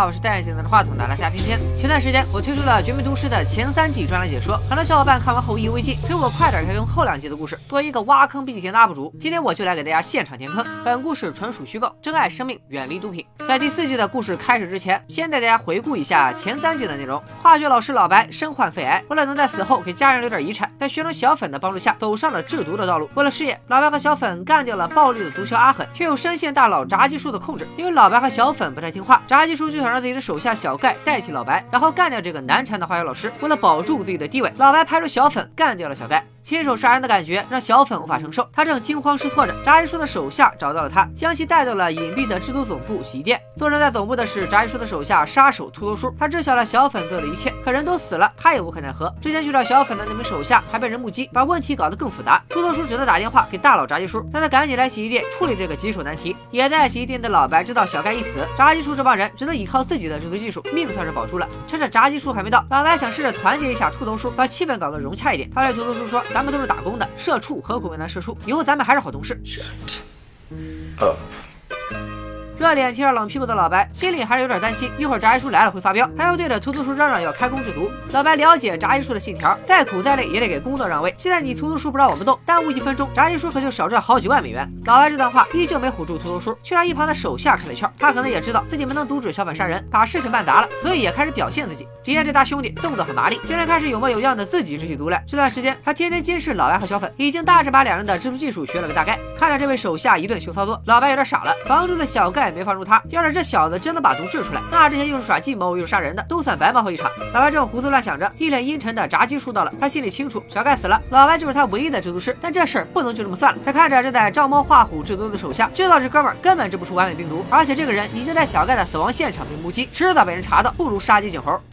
好，我是戴眼镜拿着话筒的来下片片。前段时间我推出了《绝命毒师》的前三季专栏解说，很多小伙伴看完后意犹未尽，催我快点开更后两季的故事。作为一个挖坑必填的 UP 主，今天我就来给大家现场填坑。本故事纯属虚构，珍爱生命，远离毒品。在第四季的故事开始之前，先带大家回顾一下前三季的内容。化学老师老白身患肺癌，为了能在死后给家人留点遗产，在学生小粉的帮助下，走上了制毒的道路。为了事业，老白和小粉干掉了暴力的毒枭阿狠，却又深陷大佬炸鸡叔的控制。因为老白和小粉不太听话，炸鸡叔就想让自己的手下小盖代替老白，然后干掉这个难缠的化学老师。为了保住自己的地位，老白派出小粉干掉了小盖。亲手杀人的感觉让小粉无法承受，他正惊慌失措着。炸鸡叔的手下找到了他，将其带到了隐蔽的制毒总部洗衣店。坐镇在总部的是炸鸡叔的手下杀手秃头叔，他知晓了小粉做的一切，可人都死了，他也无可奈何。之前去找小粉的那名手下还被人目击，把问题搞得更复杂。秃头叔只能打电话给大佬炸鸡叔，让他赶紧来洗衣店处理这个棘手难题。也在洗衣店的老白知道小盖一死，炸鸡叔这帮人只能依靠自己的制毒技术，命算是保住了。趁着炸鸡叔还没到，老白想试着团结一下秃头叔，把气氛搞得融洽一点。他对秃头叔说：“咱们都是打工的。”社畜何苦为难社畜？以后咱们还是好同事。热脸贴着冷屁股的老白，心里还是有点担心，一会儿炸鸡叔来了会发飙，他又对着秃头叔嚷嚷要开工制毒。老白了解炸鸡叔的信条，再苦再累也得给工作让位。现在你秃头叔不让我们动，耽误一分钟，炸鸡叔可就少赚好几万美元。老白这段话依旧没唬住秃头叔，却让一旁的手下开了窍。他可能也知道自己没能阻止小粉杀人，把事情办砸了，所以也开始表现自己。只见这大兄弟动作很麻利，竟然开始有模有样的自己制起毒来。这段时间他天天监视老白和小粉，已经大致把两人的制毒技术学了个大概。看着这位手下一顿秀操作，老白有点傻了，防住了小盖没放住他。要是这小子真能把毒制出来，那这些又是耍计谋又是杀人的，都算白忙活一场。老白正胡思乱想着，一脸阴沉的炸鸡叔到了，他心里清楚，小盖死了，老白就是他唯一的制毒师。但这事儿不能就这么算了。他看着正在照猫画虎制毒的手下，知道这哥们儿根本制不出完美病毒，而且这个人已经在小盖的死亡现场被目击，迟早被人查到，不如杀鸡儆猴。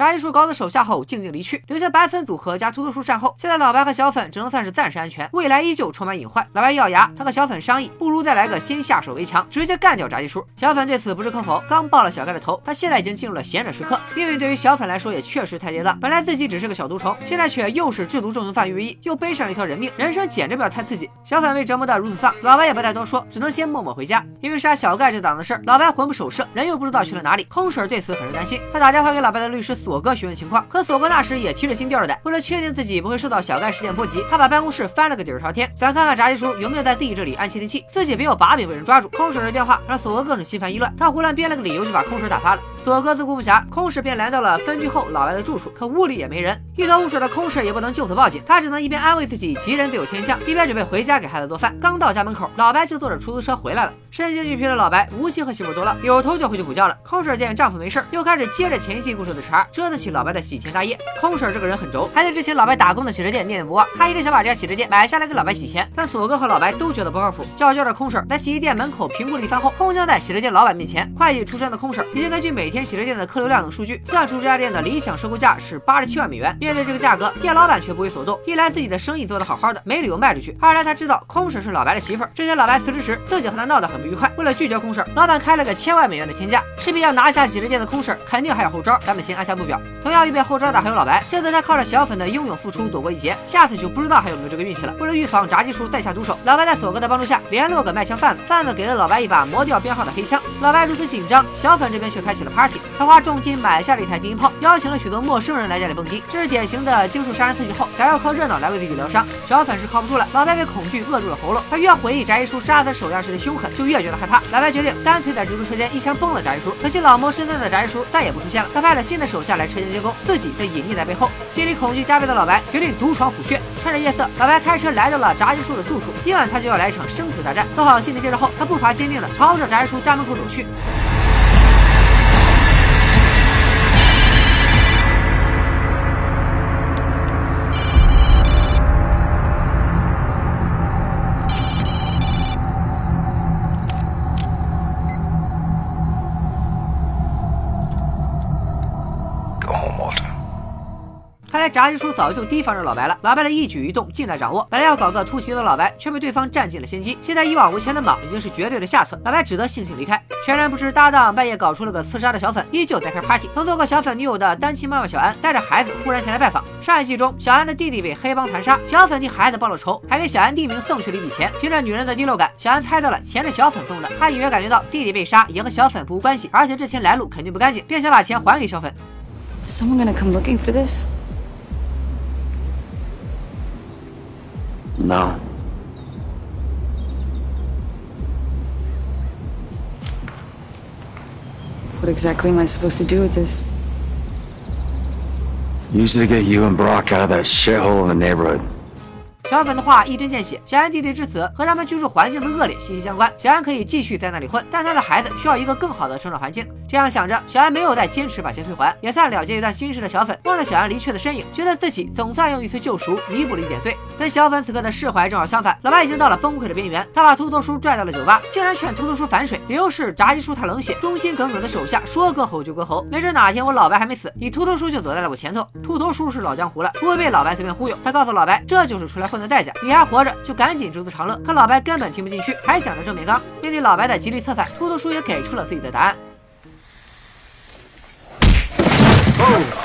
炸鸡叔搞死手下后，静静离去，留下白粉组合加秃头叔善后。现在老白和小粉只能算是暂时安全，未来依旧充满隐患。老白一咬牙，他和小粉商议，不如再来个先下手为强，直接干掉炸鸡叔。小粉对此不置可否，刚爆了小盖的头，他现在已经进入了贤者时刻。命运对于小粉来说也确实太跌宕，本来自己只是个小毒虫，现在却又是制毒重刑犯于一，又背上了一条人命，人生简直不要太刺激。小粉被折磨得如此丧，老白也不再多说，只能先默默回家。因为杀小盖这档子事，老白魂不守舍，人又不知道去了哪里。空婶对此很是担心，他打电话给老白的律师索哥询问情况。可索哥那时也提着心吊着胆，为了确定自己不会受到小盖事件波及，他把办公室翻了个底儿朝天，想看看炸鸡叔有没有在自己这里安窃听器，自己没有把柄被人抓住。空手的电话让索哥更是心烦意乱，他胡乱编了个理由就把空手打发了。索哥自顾不暇，空手便来到了分居后老白的住处，可屋里也没人，一头雾水的空手也不能就此报警，他只能一边安慰自己吉人自有天相，一边准备回家给孩子做饭。刚到家门口，老白就坐着出租车回来了。身心俱疲的老白无心和媳妇多唠，扭头就回去补觉了。空婶见丈夫没事，又开始接着前一季故事的茬，折腾起老白的洗钱大业。空婶这个人很轴，还在之前老白打工的洗车店念念不忘。他一直想把这家洗车店买下来给老白洗钱，但索哥和老白都觉得不靠谱。叫叫着空婶在洗衣店门口评估了一番后，空降在洗车店老板面前。会计出身的空婶已经根据每天洗车店的客流量等数据，算出这家店的理想收购价是八十七万美元。面对这个价格，店老板却不为所动。一来自己的生意做得好好的，没理由卖出去；二来他知道空婶是老白的媳妇儿。之前老白辞职时，自己和他闹得很不愉快，为了拒绝空婶，老板开了个千万美元的天价，势必要拿下几十店的空婶，肯定还有后招。咱们先按下不表。同样预备后招的还有老白，这次他靠着小粉的英勇付出躲过一劫，下次就不知道还有没有这个运气了。为了预防炸鸡叔再下毒手，老白在索哥的帮助下联络个卖枪贩子，贩子给了老白一把磨掉编号的黑枪。老白如此紧张，小粉这边却开起了 party。他花重金买下了一台低音炮，邀请了许多陌生人来家里蹦迪，这是典型的经受杀人刺激后想要靠热闹来为自己疗伤。小粉是靠不住了，老白被恐惧扼住了喉咙，他越回忆炸鸡叔杀死手下时的凶狠，就越觉得害怕。老白决定干脆在蜘蛛车间一枪崩了炸鸡叔。可惜老谋深算的炸鸡叔再也不出现了，他派了新的手下来车间监工，自己则隐匿在背后。心里恐惧加倍的老白决定独闯虎穴。趁着夜色，老白开车来到了炸鸡叔的住处。今晚他就要来一场生死大战。做好心理建设后，他步伐坚定的朝着炸鸡叔家门口走去。原来炸鸡叔早就提防着老白了，老白的一举一动尽在掌握。本来要搞个突袭的老白，却被对方占尽了先机。现在一往无前的莽已经是绝对的下策，老白只得悻悻离开。全然不知搭档半夜搞出了个刺杀的小粉，依旧在开 party。曾做过小粉女友的单亲妈妈小安带着孩子忽然前来拜访。上一季中，小安的弟弟被黑帮残杀，小粉替孩子报了仇，还给小安弟名送去了一笔钱。凭着女人的第六感，小安猜到了钱是小粉送的。他隐约感觉到弟弟被杀也和小粉不无关系，而且这钱来路肯定不干净，便想把钱还给小粉。Someone gonna come looking for this? No. What exactly am I supposed to do with this? Use it to get you and Brock out of that shithole in the neighborhood. 小粉的话一针见血，小安弟弟之死和他们居住环境的恶劣息息相关。小安可以继续在那里混，但他的孩子需要一个更好的成长环境。这样想着，小安没有再坚持把钱退还，也算了结一段心事的小粉望着小安离去的身影，觉得自己总算用一次救赎弥补了一点罪。跟小粉此刻的释怀正好相反，老白已经到了崩溃的边缘。他把秃头叔拽到了酒吧，竟然劝秃头叔反水，理由是炸鸡叔他冷血，忠心耿耿的手下说割喉就割喉，没准哪天我老白还没死，你秃头叔就走在了我前头。秃头叔是老江湖了，不会被老白随便忽悠。他告诉老白，这就是出来混的代价，你还活。活着就赶紧知足常乐，可老白根本听不进去，还想着正面刚。面对老白的极力策反，秃头叔也给出了自己的答案。在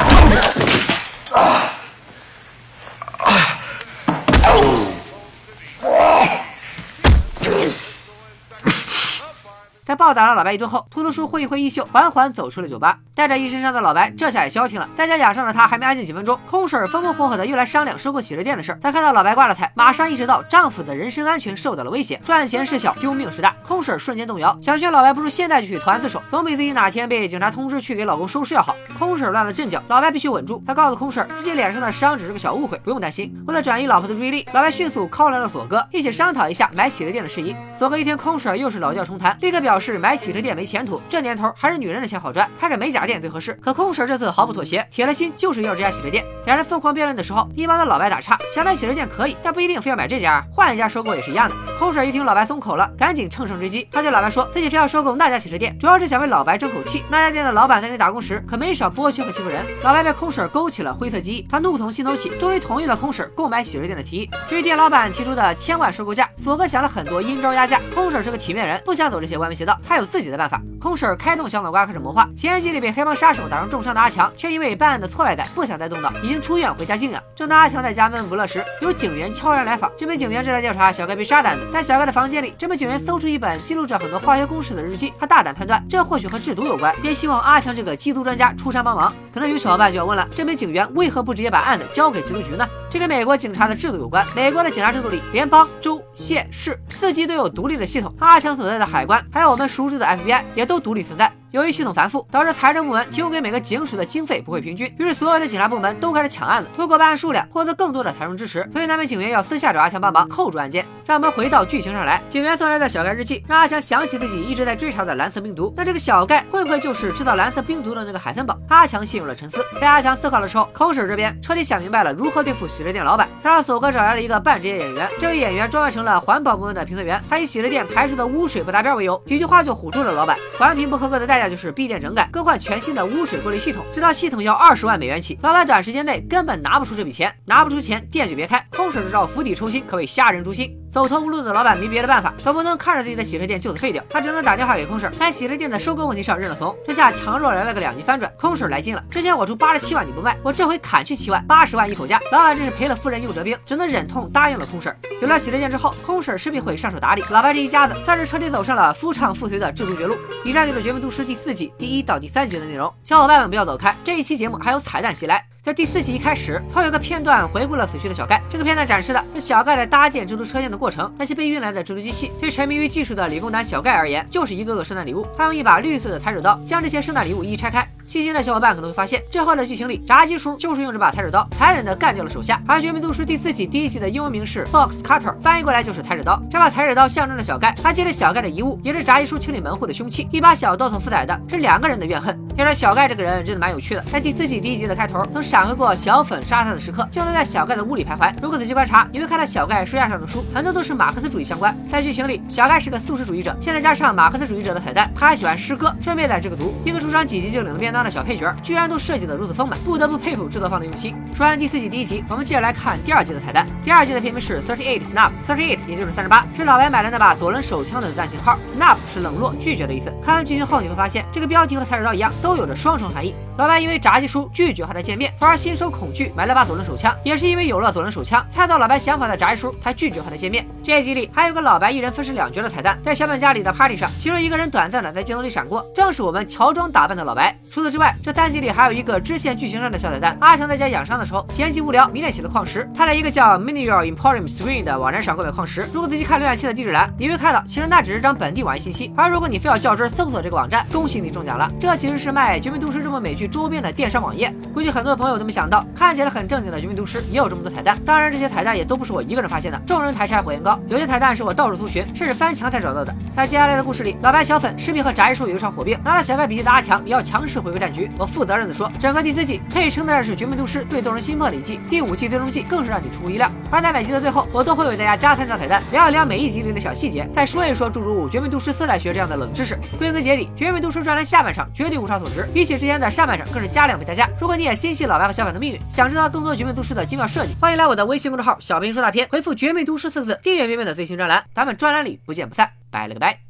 暴打了老白一顿后，秃头叔挥一挥衣袖，缓缓走出了酒吧，带着一身伤的老白这下也消停了。在家养伤的他还没安静几分钟，空婶风风火火的又来商量收购洗车店的事儿。她看到老白挂了彩，马上意识到丈夫的人身安全受到了威胁，赚钱事小，丢命事大。空婶瞬间动摇，想劝老白不如现在就去投案自首，总比自己哪天被警察通知去给老公收尸要好。空婶乱了阵脚，老白必须稳住。他告诉空婶，自己脸上的伤只是个小误会，不用担心。为了转移老婆的注意力，老白迅速 call 来了锁哥，一起商讨一下买洗车店的事宜。锁哥一听空婶又是老调重弹，立刻表示买洗车店。没前途，这年头还是女人的钱好赚，开个美甲店最合适。可空婶这次毫不妥协，铁了心就是要这家洗车店。两人疯狂辩论的时候，一旁的老白打岔：想买洗车店可以，但不一定非要买这家，换一家收购也是一样的。空婶一听老白松口了，赶紧乘胜追击。他对老白说自己非要收购那家洗车店，主要是想为老白争口气。那家店的老板在那打工时，可没少剥削和欺负人。老白被空婶勾起了灰色记忆，他怒从心头起，终于同意了空婶购买洗车店的提议。至于店老板提出的千万收购价，索哥想了很多阴招压价。空婶是个体面人，不想走这些歪门邪道，他有自己的办法。空婶开动小脑瓜开始谋划。前几里被黑帮杀手打成重伤的阿强，却因为办案的挫败感不想再动脑，已经出院回家静养。正当阿强在家闷闷不乐时，有警员悄然来访。这名警员正在调查小盖被杀的案子。在小盖的房间里，这名警员搜出一本记录着很多化学公式的日记。他大胆判断，这或许和制毒有关，便希望阿强这个缉毒专家出山帮忙。可能有小伙伴就要问了：这名警员为何不直接把案子交给缉毒局呢？这跟美国警察的制度有关。美国的警察制度里，联邦、州、县、市四级都有独立的系统。阿强所在的海关，还有我们熟知的 FBI，也都独立存在。由于系统繁复，导致财政部门提供给每个警署的经费不会平均，于是所有的警察部门都开始抢案子，通过办案数量获得更多的财政支持。所以那名警员要私下找阿强帮忙扣住案件。让我们回到剧情上来，警员送来的小盖日记让阿强想起自己一直在追查的蓝色病毒。那这个小盖会不会就是制造蓝色病毒的那个海森堡？阿强陷入了沉思。在阿强思考的时候，空婶这边彻底想明白了如何对付洗车店老板。他让索哥找来了一个半职业演员，这位演员装扮成了环保部门的评测员，他以洗车店排出的污水不达标为由，几句话就唬住了老板。环评不合格的代价就是闭店整改。更换全新的污水过滤系统，这套系统要二十万美元起，老板短时间内根本拿不出这笔钱，拿不出钱，店就别开。空手这招釜底抽薪，可谓杀人诛心。走投无路的老板没别的办法，总不能看着自己的洗车店就此废掉，他只能打电话给空婶，在洗车店的收购问题上认了怂。这下强弱来了个两极翻转，空婶来劲了。之前我出八十七万你不卖，我这回砍去七万，八十万一口价。老板真是赔了夫人又折兵，只能忍痛答应了空婶。有了洗车店之后，空婶势必会上手打理，老白这一家子算是彻底走上了夫唱妇随的制毒绝路。以上就是《绝命毒师》第四季第一到第三集的内容，小伙伴们不要走开，这一期节目还有彩蛋袭来。在第四集一开始，他有个片段回顾了死去的小盖。这个片段展示的是小盖在搭建蜘蛛车间的过程。那些被运来的蜘蛛机器，对沉迷于技术的理工男小盖而言，就是一个个圣诞礼物。他用一把绿色的裁纸刀将这些圣诞礼物一一拆开。细心的小伙伴可能会发现，之后的剧情里，炸鸡叔就是用这把裁纸刀残忍的干掉了手下。而《绝命毒师》第四季第一集的英文名是 Fox Cutter，翻译过来就是裁纸刀。这把裁纸刀象征着小盖，它借着小盖的遗物，也是炸鸡叔清理门户的凶器。一把小刀，所负载的是两个人的怨恨。要说小盖这个人真的蛮有趣的，在第四季第一集的开头，曾闪回过小粉杀他的时刻，就能在小盖的屋里徘徊。如果仔细观察，你会看到小盖书架上的书很多都是马克思主义相关。在剧情里，小盖是个素食主义者，现在加上马克思主义者的彩蛋，他还喜欢诗歌，顺便在这个毒。一个出场几集就领了便当当的小配角，居然都设计的如此丰满，不得不佩服制作方的用心。说完第四季第一集，我们接着来看第二季的彩蛋。第二季的片名是 Thirty Eight Snap，Thirty Eight 也就是三十八，是老白买的那把左轮手枪的子弹型号。Snap 是冷落、拒绝的意思。看完剧情后，你会发现这个标题和裁纸刀一样，都有着双重含义。老白因为炸鸡叔拒绝和他见面，从而心生恐惧，买了把左轮手枪。也是因为有了左轮手枪，猜到老白想法的炸鸡叔才拒绝和他见面。这一集里还有个老白一人分饰两角的彩蛋，在小本家里的 party 上，其中一个人短暂的在镜头里闪过，正是我们乔装打扮的老白。除此之外，这三集里还有一个支线剧情上的小彩蛋：阿强在家养伤的时候，闲极无聊，迷恋起了矿石。他在一个叫 Mineral Emporium Screen 的网站上购买矿石。如果仔细看浏览器的地址栏，你会看到，其实那只是张本地网页信息。而如果你非要较真搜索这个网站，恭喜你中奖了，这其实是卖《绝命毒师》这部美剧周边的电商。网页估计很多朋友都没想到，看起来很正经的《绝命毒师》也有这么多彩蛋。当然，这些彩蛋也都不是我一个人发现的，众人抬柴火焰高。有些彩蛋是我到处搜寻，甚至翻墙才找到的。在接下来的故事里，老白、小粉势必和翟叔有一场火并，拿了小盖笔记的阿强也要强势回归战局。我负责任的说，整个第四季可以称得上是《绝命毒师》最动人心魄的一季。第五季最终季更是让你出乎意料。而在每集的最后，我都会为大家加三张彩蛋，聊一聊每一集里的小细节，再说一说诸如《绝命毒师》四代学这样的冷知识。归根结底，《绝命毒师》专栏下半场绝对物超所值，比起之前的上半场更是加量为大价。如果你也心。系老白和小粉的命运，想知道更多绝命毒师的精妙设计，欢迎来我的微信公众号“小兵说大片”，回复“绝命毒师”四字，订阅绵绵的最新专栏，咱们专栏里不见不散，拜了个拜。